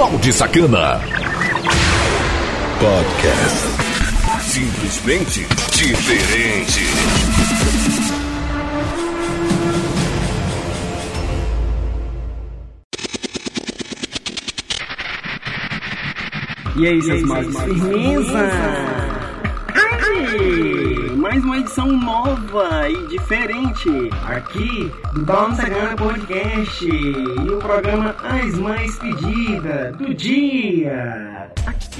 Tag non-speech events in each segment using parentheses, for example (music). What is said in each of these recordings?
Balde Sacana. Podcast. Simplesmente diferente. E aí, seus maus firmeza? Ai, mais uma edição nova e diferente aqui do Down Sagana Podcast e o programa As Mais Pedidas do Dia.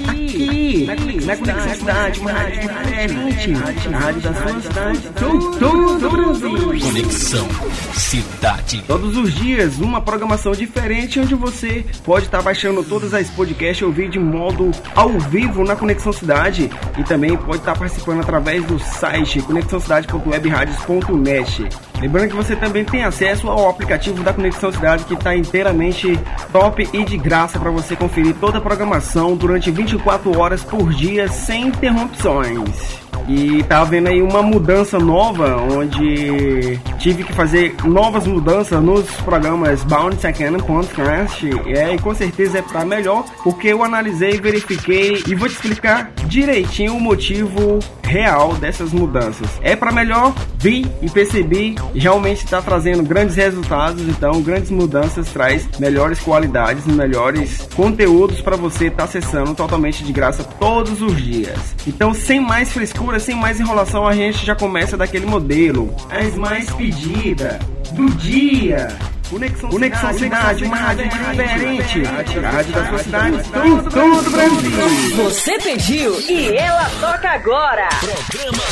Aqui, aqui na Conexão Cidade, rádio diferente, a rádio da sua cidade, todo o Brasil. Conexão Cidade. Todos os dias, uma programação diferente onde você pode estar baixando todas as podcasts e ouvir de modo ao vivo na Conexão Cidade e também pode estar participando através do site conexãocidade.webradios.net. Lembrando que você também tem acesso ao aplicativo da Conexão Cidade que está inteiramente top e de graça para você conferir toda a programação durante 24 horas por dia sem interrupções. E tá havendo aí uma mudança nova, onde tive que fazer novas mudanças nos programas Bound Second Podcast. É, e com certeza é para melhor, porque eu analisei, verifiquei e vou te explicar direitinho o motivo real dessas mudanças. É para melhor, vi e percebi, realmente está trazendo grandes resultados, então grandes mudanças traz melhores qualidades melhores conteúdos para você estar tá acessando totalmente de graça todos os dias. Então, sem mais frescura, sem mais enrolação, a gente já começa daquele modelo. As mais pedidas do dia. Conexão, Conexão Cidade, uma rádio diferente. A rádio da sua cidade, todo, todo o Brasil. Você pediu e ela toca agora. Programa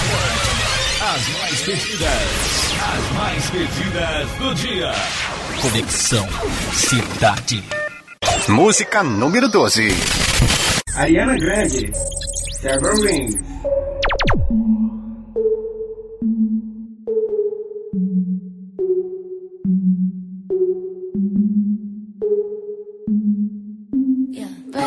As Mais Pedidas. As Mais Pedidas do dia. Conexão Cidade. Música número 12. Ariana Grande, Several Rings.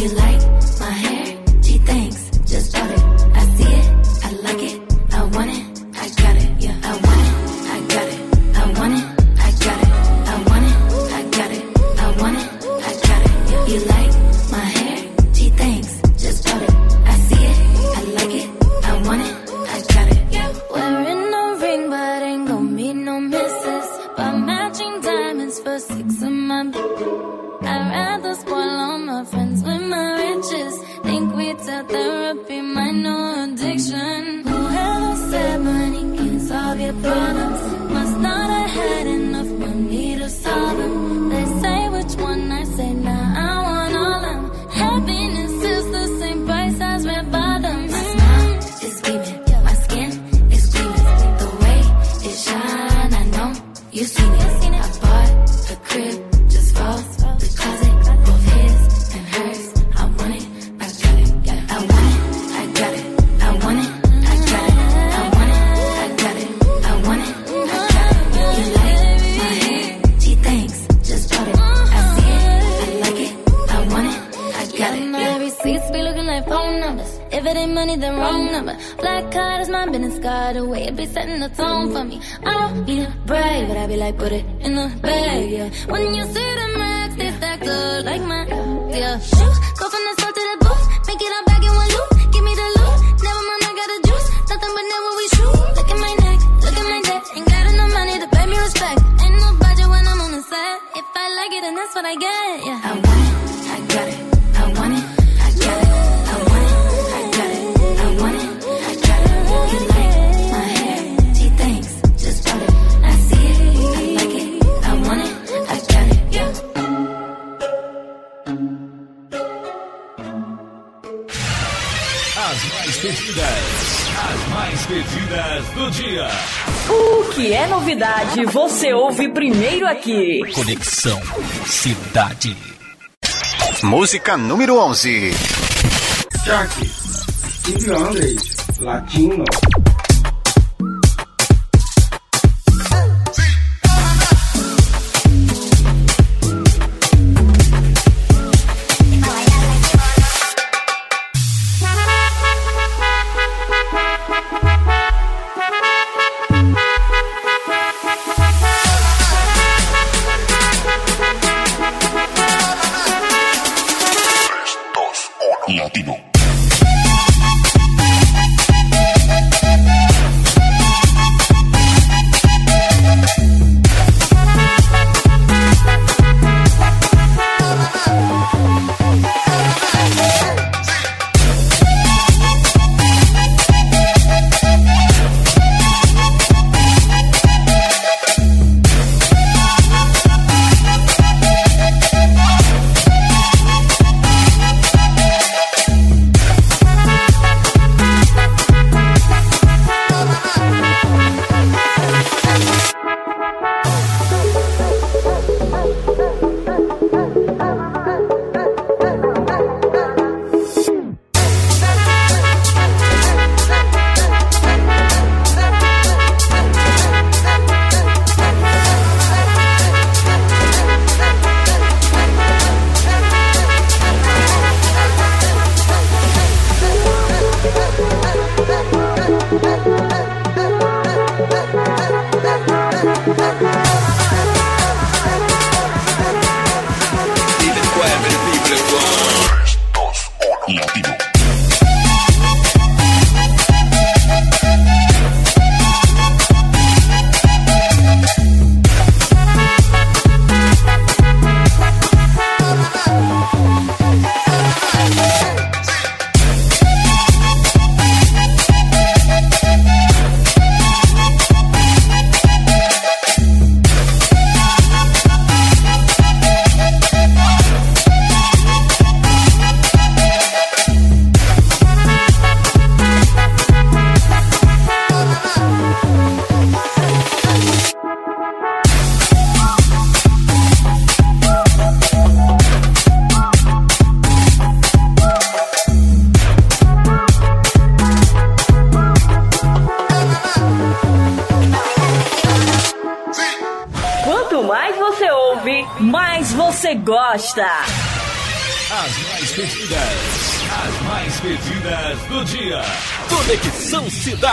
You like ouve primeiro aqui. Conexão Cidade. Música número 11. Jack, Indian Latino.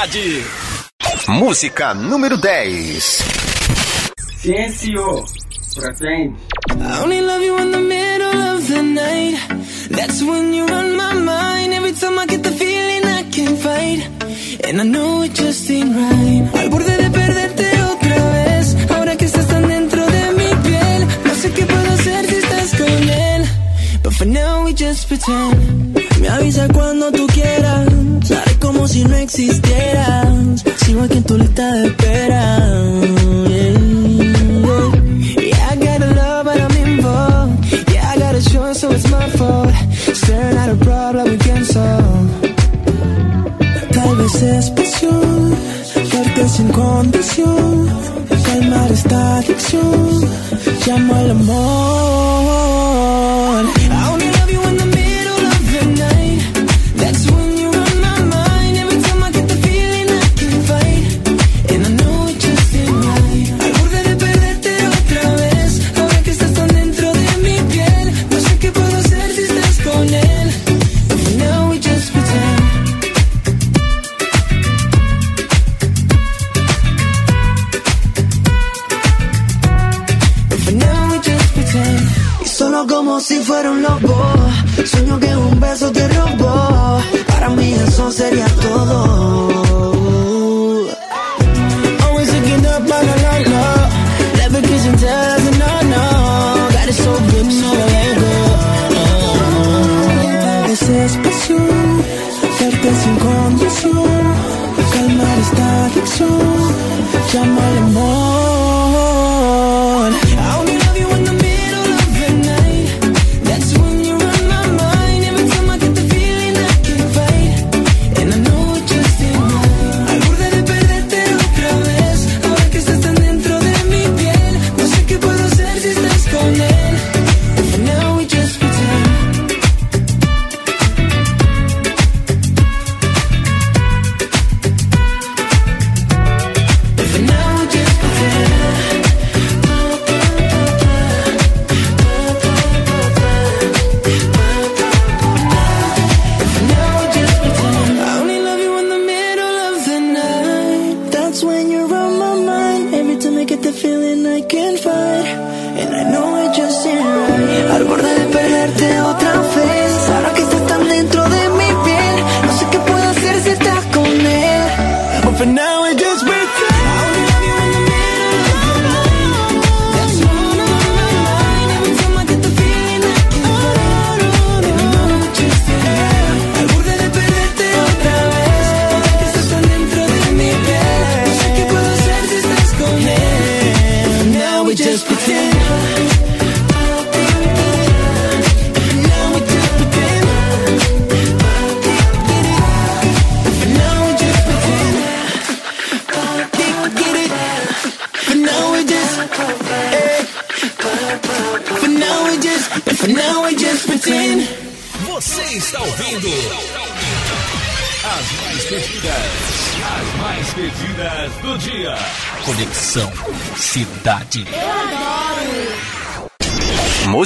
cidade. Música número 10. Ciencio, pra frente. I only love you in the middle of the night. That's when you run my mind. Every time I get the feeling I can't fight. And I know it just ain't right. Al borde de perderte otra vez. Ahora que estás tan dentro de mi piel. No sé qué puedo hacer si estás con él. But for now we just pretend. Me avisa cuando existieras. Sigo aquí en tu lista de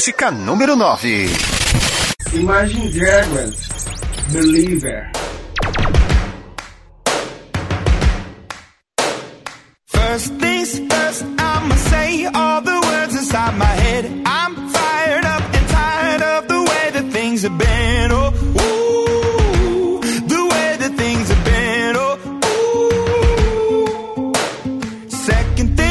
música número 9. Imagine Dragons, Believer. First things first, I'ma say all the words inside my head. I'm fired up and tired of the way that things have been. Oh, ooh, the way that things have been. Oh, ooh. Second thing.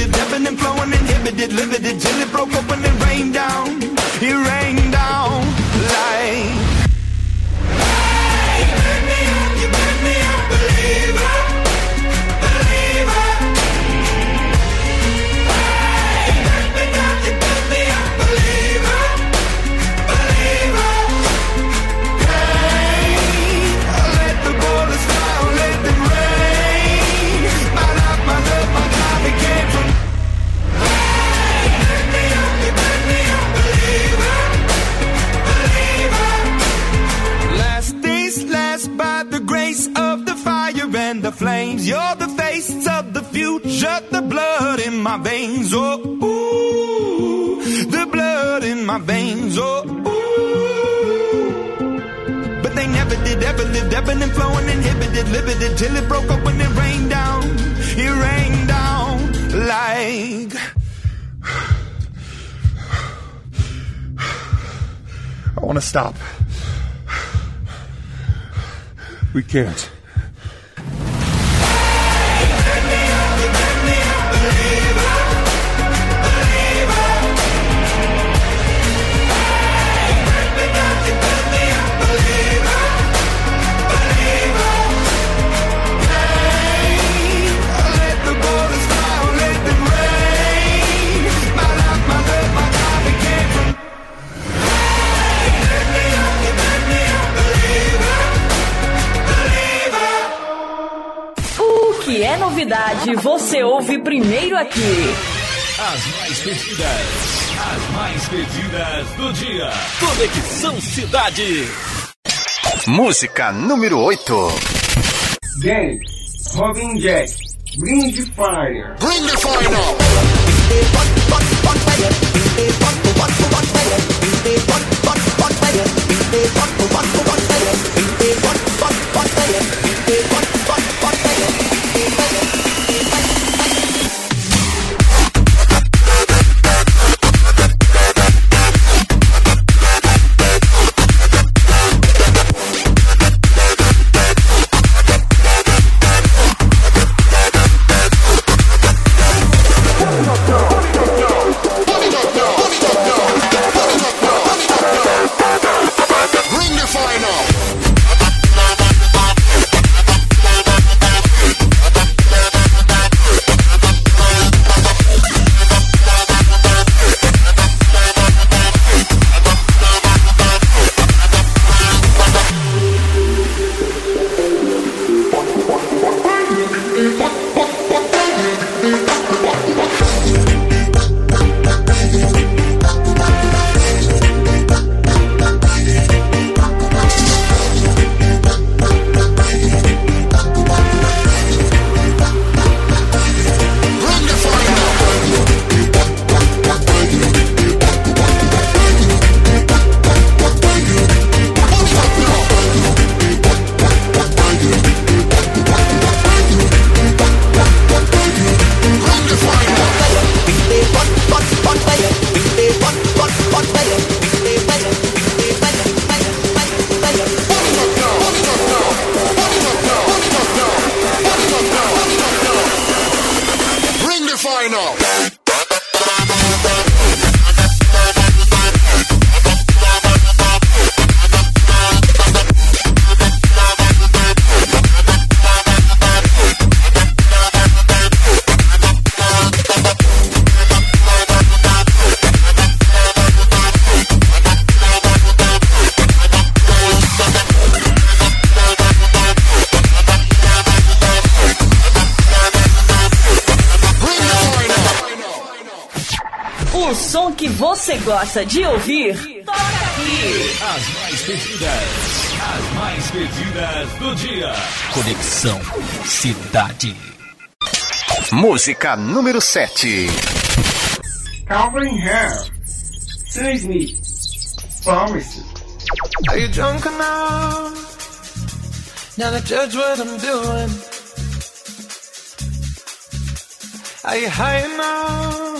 prohibited, ebbing and flowing, inhibited, limited, till it broke up. stop. We can't. aqui. As mais pedidas, as mais pedidas do dia. Conexão Cidade. Música número 8. Gang, Robin Jack, Bring the Fire. Bring the Fire. right now. Gosta de ouvir, toca aqui. As mais pedidas, as mais pedidas do dia. Conexão Cidade. Música número 7. Calvin Harris, Sam Smith, Promise. Are you drunk enough now to judge what I'm doing? Are you high enough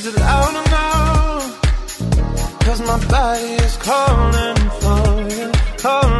Is it loud or no? Cause my body is calling for you, calling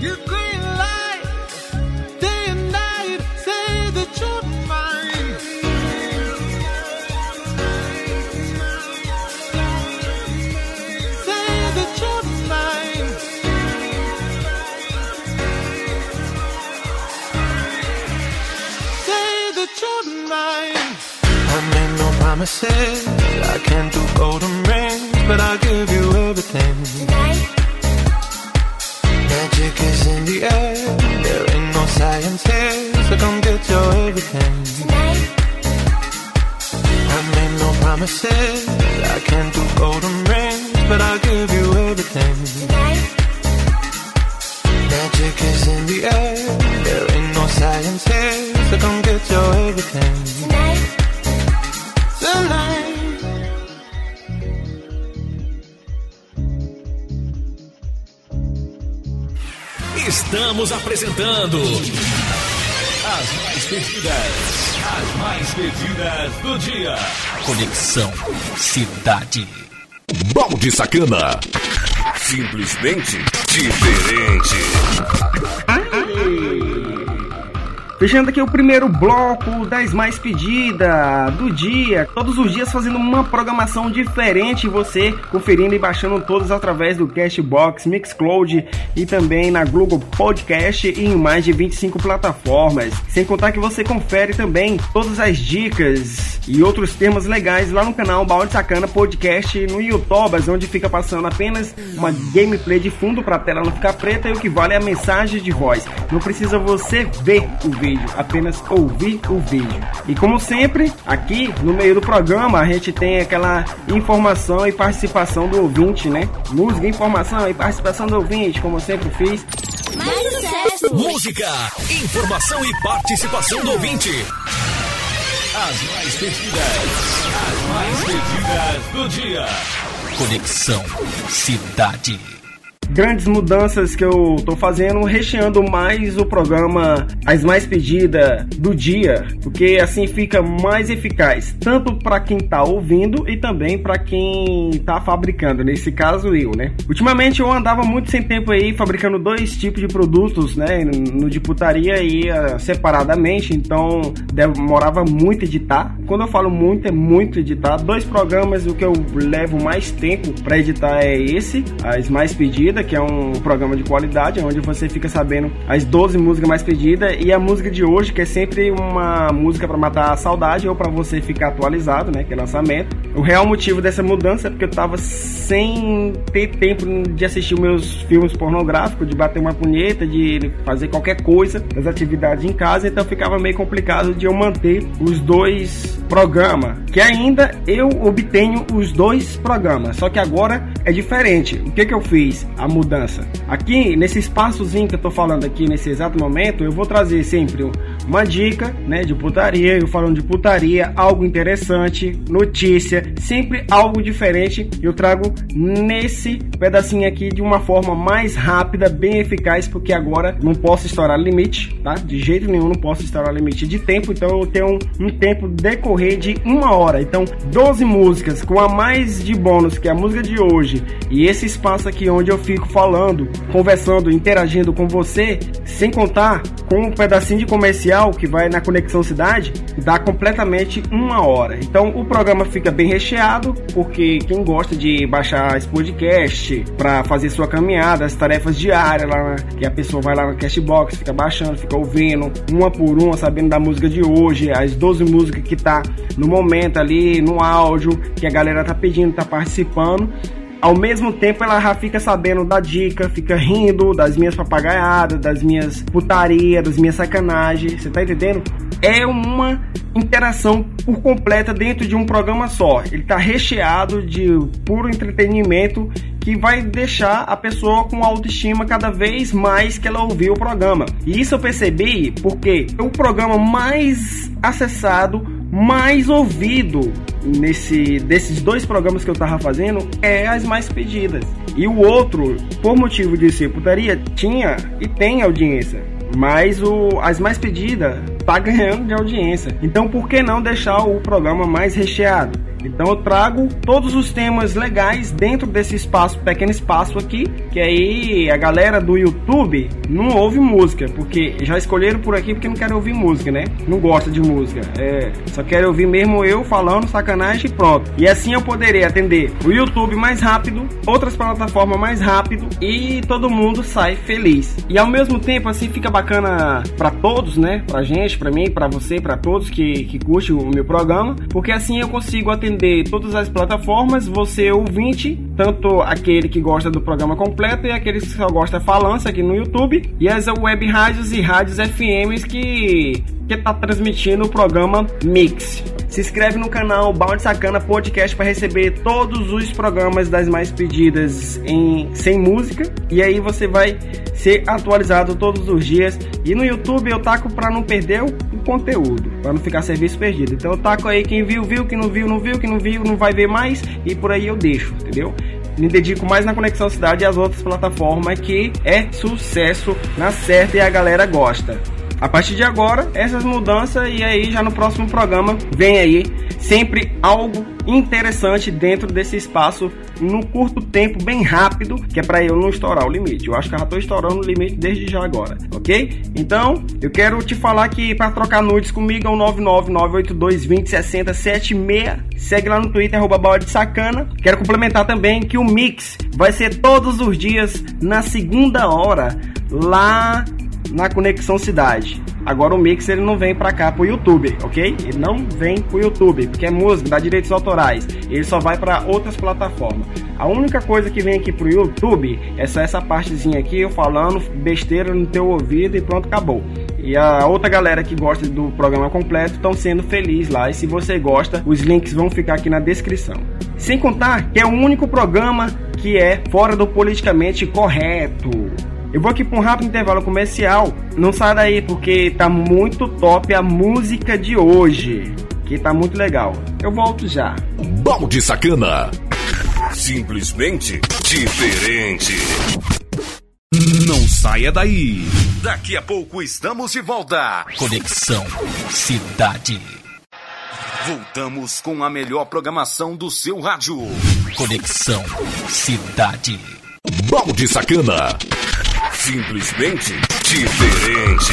You're Cidade. Balde Sacana. Simplesmente diferente. Fechando aqui o primeiro bloco das mais pedidas do dia. Todos os dias fazendo uma programação diferente. Você conferindo e baixando todos através do Cashbox, Mixcloud e também na Google Podcast e em mais de 25 plataformas. Sem contar que você confere também todas as dicas e outros temas legais lá no canal Balde Sacana Podcast no YouTube, onde fica passando apenas uma gameplay de fundo para a tela não ficar preta e o que vale é a mensagem de voz. Não precisa você ver o vídeo, apenas ouvir o vídeo. E como sempre, aqui no meio do programa a gente tem aquela informação e participação do ouvinte, né? Música, informação e participação do ouvinte, como eu sempre fiz. Mais sucesso! Música, informação e participação do ouvinte. As mais pedidas, as mais pedidas do dia. Conexão Cidade grandes mudanças que eu tô fazendo, recheando mais o programa As Mais Pedidas do dia, porque assim fica mais eficaz, tanto para quem tá ouvindo e também para quem tá fabricando, nesse caso eu, né? Ultimamente eu andava muito sem tempo aí fabricando dois tipos de produtos, né? No de putaria ia separadamente, então demorava muito editar. Quando eu falo muito, é muito editar. Dois programas, o que eu levo mais tempo para editar é esse, As Mais Pedidas que é um programa de qualidade, onde você fica sabendo as 12 músicas mais pedidas e a música de hoje, que é sempre uma música para matar a saudade ou para você ficar atualizado, né? Que é lançamento. O real motivo dessa mudança é porque eu tava sem ter tempo de assistir meus filmes pornográficos, de bater uma punheta, de fazer qualquer coisa das atividades em casa, então ficava meio complicado de eu manter os dois programas. Que ainda eu obtenho os dois programas, só que agora é diferente. O que que eu fiz? A mudança. Aqui, nesse espaçozinho que eu tô falando aqui nesse exato momento, eu vou trazer sempre uma dica, né, de putaria, eu falando de putaria, algo interessante, notícia, sempre algo diferente. Eu trago nesse pedacinho aqui de uma forma mais rápida, bem eficaz, porque agora não posso estourar limite, tá? De jeito nenhum não posso estourar limite de tempo, então eu tenho um, um tempo decorrer de uma hora. Então, 12 músicas com a mais de bônus que é a música de hoje e esse espaço aqui onde eu fico falando, conversando, interagindo com você, sem contar com um pedacinho de comercial que vai na Conexão Cidade, dá completamente uma hora. Então o programa fica bem recheado, porque quem gosta de baixar esse podcast para fazer sua caminhada, as tarefas diárias, lá, que a pessoa vai lá no Cashbox, fica baixando, fica ouvindo, uma por uma, sabendo da música de hoje, as 12 músicas que tá no momento ali, no áudio, que a galera tá pedindo, tá participando ao mesmo tempo ela já fica sabendo da dica, fica rindo das minhas papagaiadas, das minhas putaria, das minhas sacanagens, você tá entendendo? É uma interação por completa dentro de um programa só. Ele tá recheado de puro entretenimento que vai deixar a pessoa com autoestima cada vez mais que ela ouvir o programa. E isso eu percebi porque o programa mais acessado, mais ouvido nesse desses dois programas que eu tava fazendo é as mais pedidas. E o outro, por motivo de ser putaria, tinha e tem audiência. Mas o, as mais pedidas tá (laughs) ganhando de audiência. Então por que não deixar o programa mais recheado? Então eu trago todos os temas legais dentro desse espaço, pequeno espaço aqui, que aí a galera do YouTube não ouve música, porque já escolheram por aqui porque não querem ouvir música, né? Não gosta de música. É, só querem ouvir mesmo eu falando sacanagem e pronto. E assim eu poderei atender o YouTube mais rápido, outras plataformas mais rápido e todo mundo sai feliz. E ao mesmo tempo assim fica bacana para todos, né? Pra gente, pra mim, pra você, pra todos que, que curte o meu programa, porque assim eu consigo atender atender todas as plataformas, você ouvinte, tanto aquele que gosta do programa completo e aquele que só gosta falância aqui no YouTube, e as web rádios e rádios FMs que que tá transmitindo o programa Mix. Se inscreve no canal Balde Sacana Podcast para receber todos os programas das mais pedidas em sem música e aí você vai ser atualizado todos os dias. E no YouTube eu taco para não perder o conteúdo, para não ficar serviço perdido. Então eu taco aí quem viu, viu, quem não viu, não viu, quem não viu, não vai ver mais e por aí eu deixo, entendeu? Me dedico mais na Conexão Cidade e as outras plataformas que é sucesso na certa e a galera gosta. A partir de agora, essas mudanças e aí já no próximo programa vem aí sempre algo interessante dentro desse espaço no curto tempo, bem rápido, que é para eu não estourar o limite. Eu acho que eu já tô estourando o limite desde já agora, ok? Então, eu quero te falar que para trocar nudes comigo é o 99982206076. Segue lá no Twitter, arroba de sacana. Quero complementar também que o Mix vai ser todos os dias na segunda hora lá na Conexão Cidade. Agora o Mix ele não vem pra cá pro YouTube, ok? Ele não vem pro YouTube, porque é música, dá direitos autorais. Ele só vai para outras plataformas. A única coisa que vem aqui pro YouTube é só essa partezinha aqui, eu falando besteira no teu ouvido e pronto, acabou. E a outra galera que gosta do programa completo estão sendo felizes lá. E se você gosta, os links vão ficar aqui na descrição. Sem contar que é o único programa que é fora do politicamente correto. Eu vou aqui para um rápido intervalo comercial. Não sai daí porque tá muito top a música de hoje, que tá muito legal. Eu volto já. Balde Sacana. Simplesmente diferente. Não saia daí. Daqui a pouco estamos de volta. Conexão Cidade. Voltamos com a melhor programação do seu rádio. Conexão Cidade. Balde Sacana. Simplesmente diferente.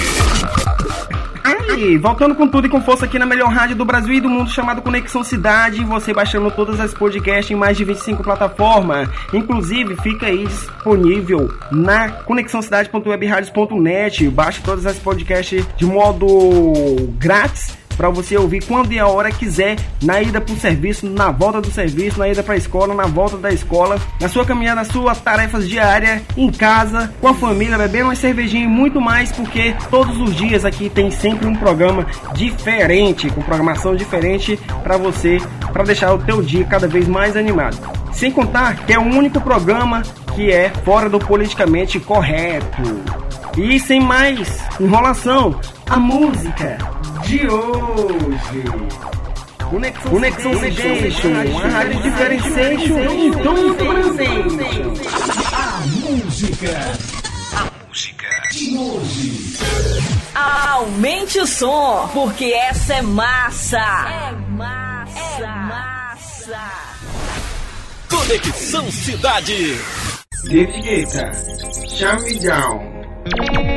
Aí, voltando com tudo e com força aqui na melhor rádio do Brasil e do mundo chamado Conexão Cidade, você baixando todas as podcasts em mais de 25 plataformas. Inclusive, fica aí disponível na conexãocidade.webradios.net. Baixe todas as podcasts de modo grátis para você ouvir quando e a hora quiser, na ida para o serviço, na volta do serviço, na ida para a escola, na volta da escola, na sua caminhada, nas suas tarefas diárias, em casa, com a família, bebendo uma cervejinha e muito mais, porque todos os dias aqui tem sempre um programa diferente, com programação diferente para você, para deixar o teu dia cada vez mais animado. Sem contar que é o único programa que é fora do politicamente correto. E sem mais enrolação, a música de hoje. Conexão, Conexão Station, a rádio Differentiation em todo o Brasil. Aumente o som, porque essa é massa. É massa. É massa. Conexão Cidade. David Guetta, Shut Me Down.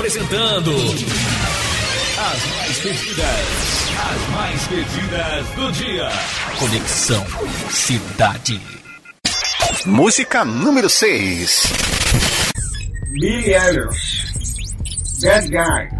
Apresentando as mais pedidas, as mais pedidas do dia. Conexão Cidade. Música número 6. Billy Elliot, Bad Guy.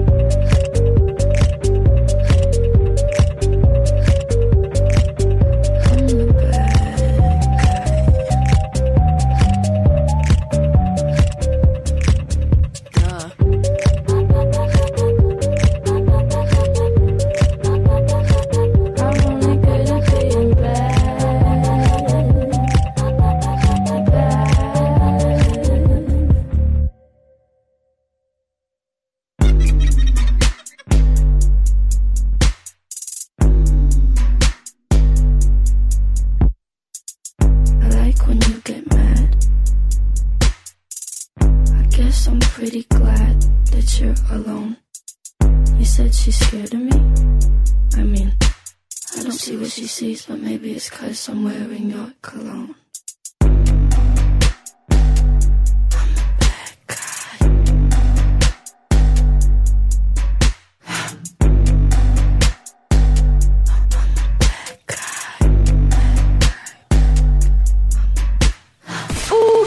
Sees, but maybe it's cause I'm wearing your cologne.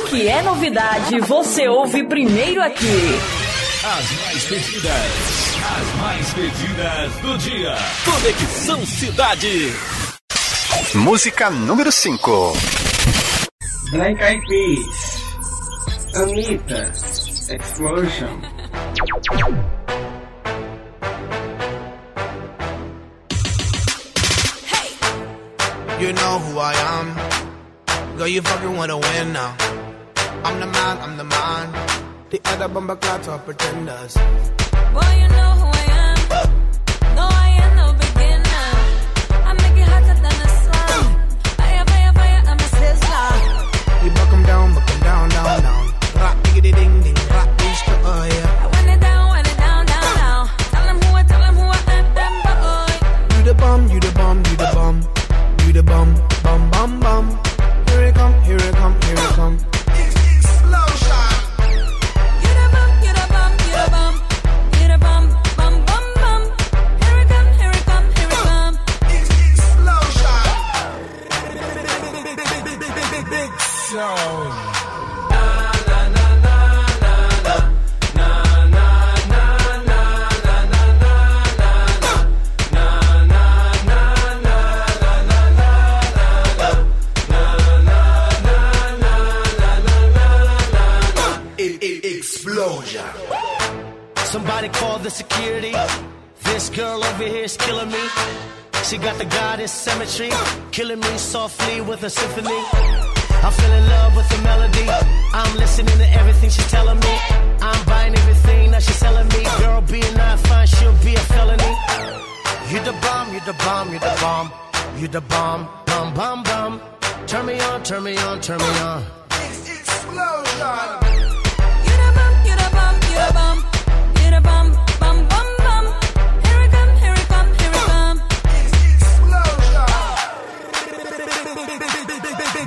Que é novidade, você ouve primeiro aqui. As mais pedidas, as mais pedidas do dia. Conexão Cidade. Música número 5. Black Eyed Peas. Anitta. Explosion. You know who I am. Girl, you fucking wanna win now. I'm the man, I'm the man. The other bumper clots are pretenders. Boy, you know is killing me. She got the goddess symmetry, killing me softly with a symphony. I fell in love with the melody. I'm listening to everything she's telling me. I'm buying everything that she's selling me. Girl, being not fine, she'll be a felony. You the bomb, you the bomb, you the bomb, you the bomb, bum bum bum. Turn me on, turn me on, turn me on. Explosion. You the bum, you the bum, you When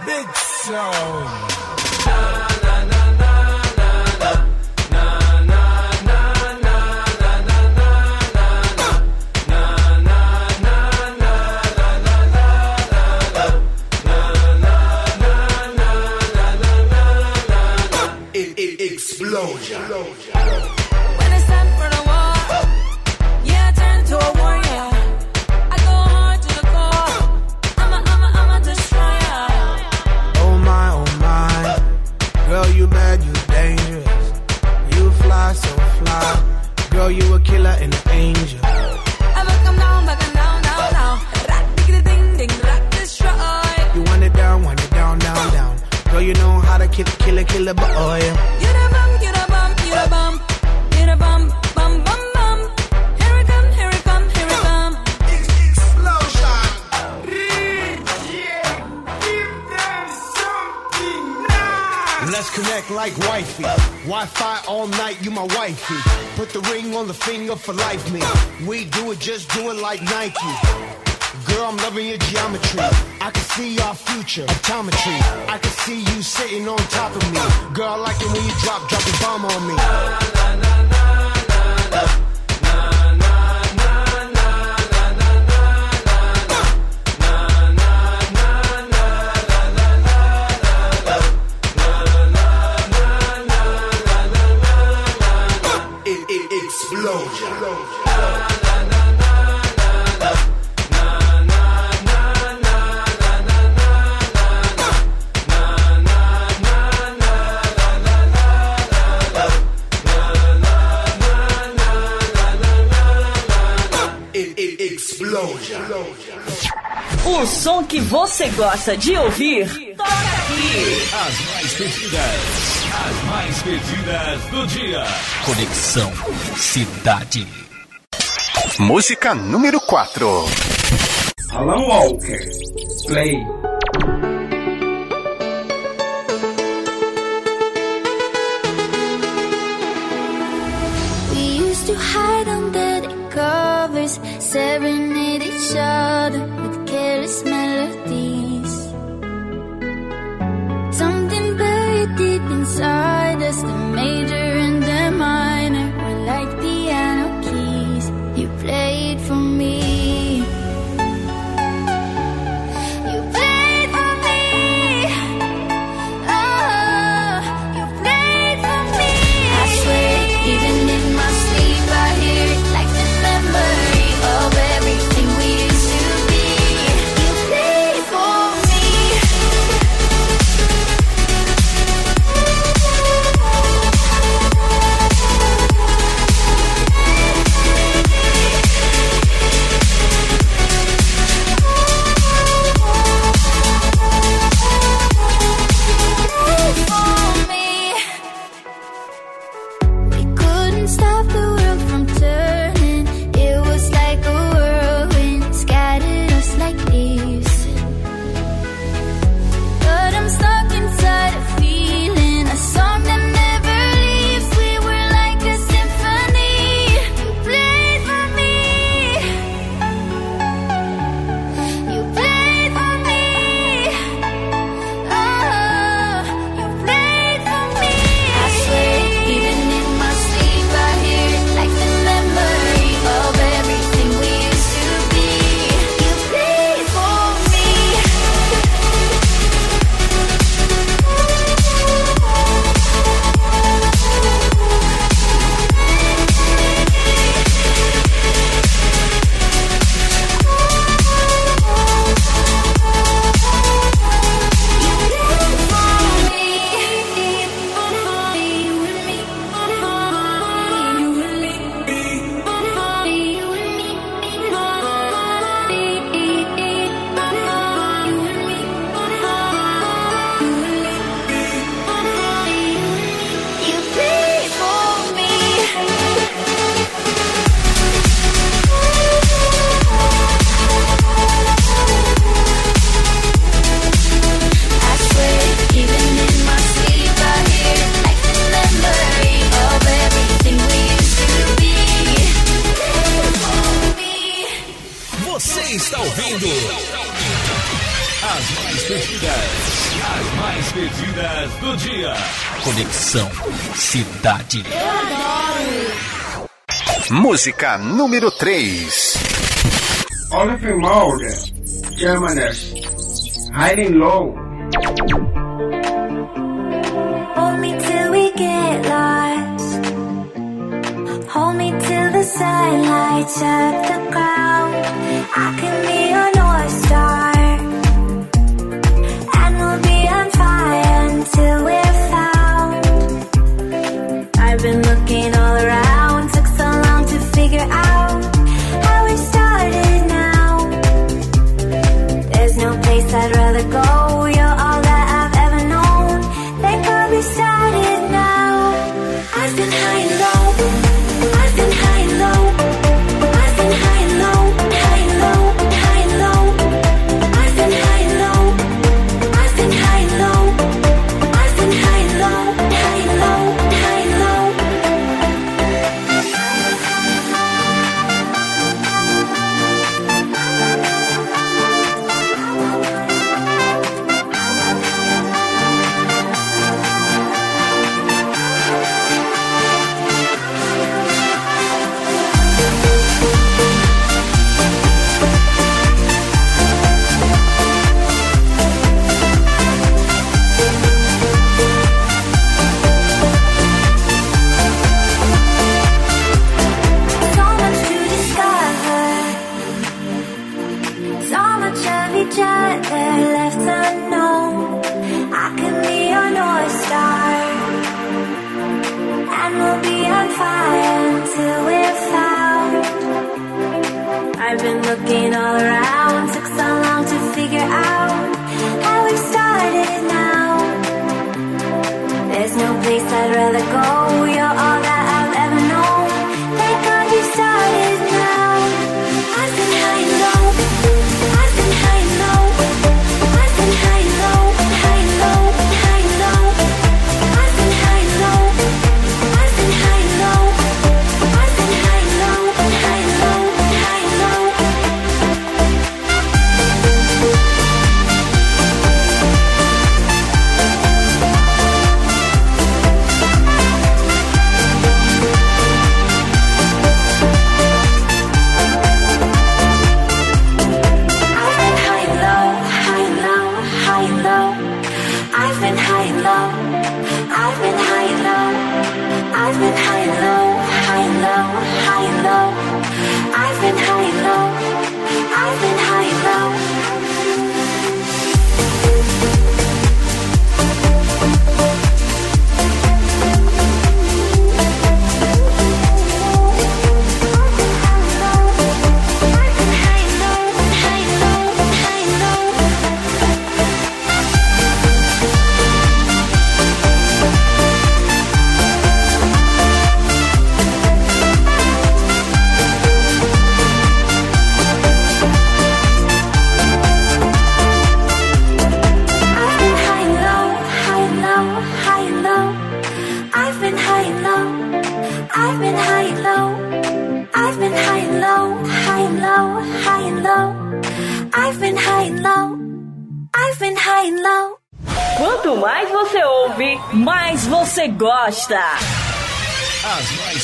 Big Show. Killer, but oh yeah. You the bum, you the bum, you the bum. You the bum, bum, bum, bum. Here it come, here it come, here it come. Let's connect like wifey. Wi-Fi all night, you my wifey. Put the ring on the finger for life, me. We do it, just do it like Nike. Girl, I'm loving your geometry. I can see our future, optometry. I can see you sitting on top of me. Girl, I like it when you drop, drop a bomb on me. O você gosta de ouvir, toca aqui. As mais pedidas, as mais pedidas do dia. Conexão Cidade. Música número 4. Alan Walker. Play. pedidas. As mais pedidas do dia. Conexão Cidade. Eu adoro. Música número 3. Olaf Mulder, Germaners, Hiding Low. Hold me till we get lost. Hold me till the sunlights up the ground. I can be your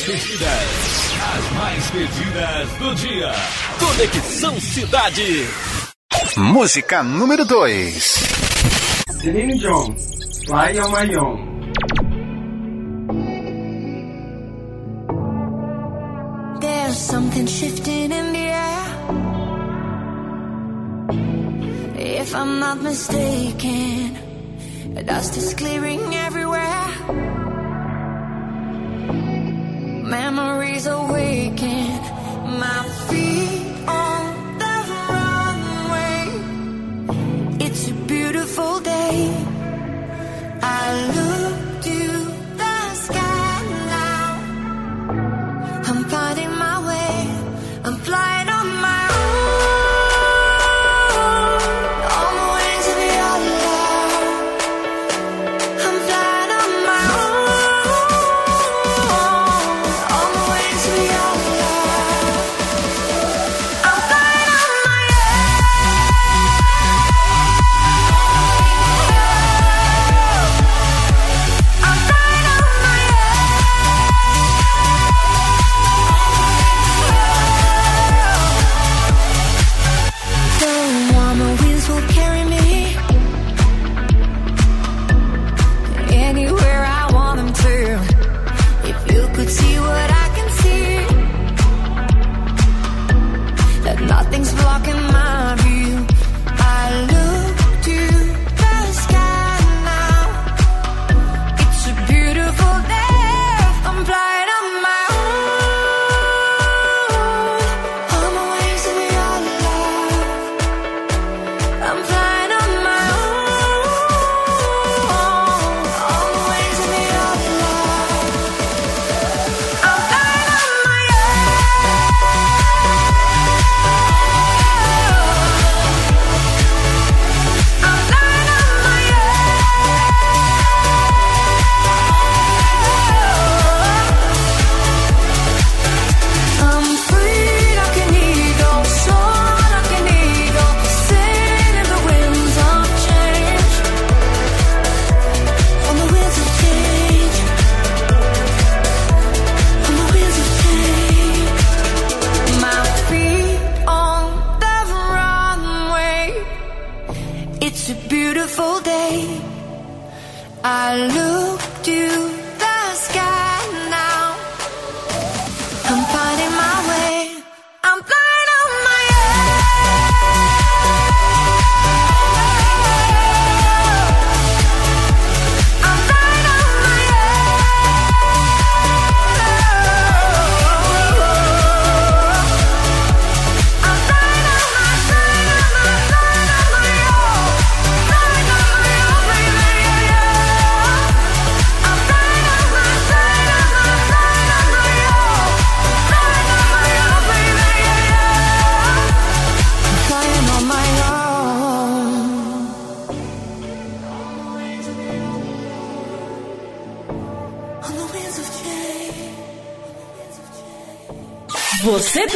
pedidas, as mais pedidas do dia. Conexão Cidade. Música número 2. Celine John, Fly on My Own. There's something shifting in the air. If I'm not mistaken, dust is clearing everywhere. So. a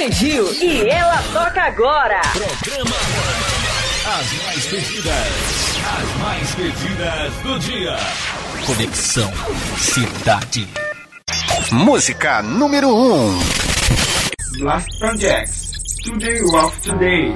Pediu e ela toca agora. Programa As mais pedidas. As mais pedidas do dia. Conexão Cidade. Música número 1. Um. Blast Projects. Today Rock Today.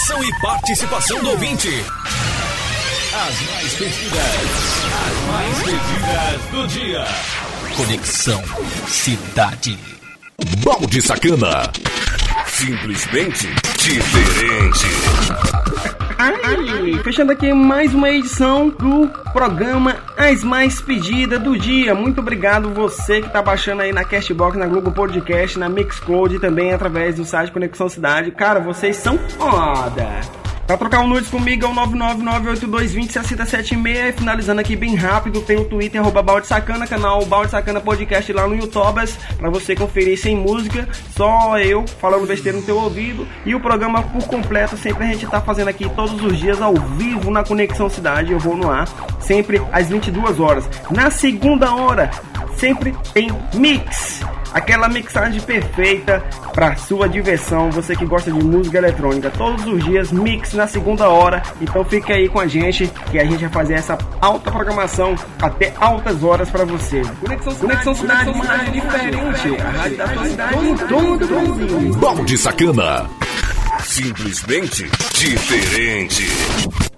Informação e participação do ouvinte. As mais pedidas. As mais pedidas do dia. Conexão Cidade. Balde Sacana. Simplesmente diferente. Fechando aqui mais uma edição do programa As Mais Pedidas do Dia. Muito obrigado você que tá baixando aí na Castbox, na Google Podcast, na Mixcloud e também através do site Conexão Cidade. Cara, vocês são foda! Pra trocar um nudes comigo é o 99982206076. Finalizando aqui bem rápido, tem o Twitter, arroba Balde Sacana, canal Balde Sacana Podcast lá no YouTube, pra você conferir sem música, só eu falando besteira no teu ouvido. E o programa por completo, sempre a gente tá fazendo aqui todos os dias ao vivo na Conexão Cidade. Eu vou no ar, sempre às 22 horas. Na segunda hora, sempre tem mix. Aquela mixagem perfeita para sua diversão, você que gosta de música eletrônica. Todos os dias, mix na segunda hora. Então fica aí com a gente que a gente vai fazer essa alta programação até altas horas para você. Conexão Cidade, Conexão Cidade, diferente. A em todo o Brasil. Balde Sacana. Simplesmente diferente.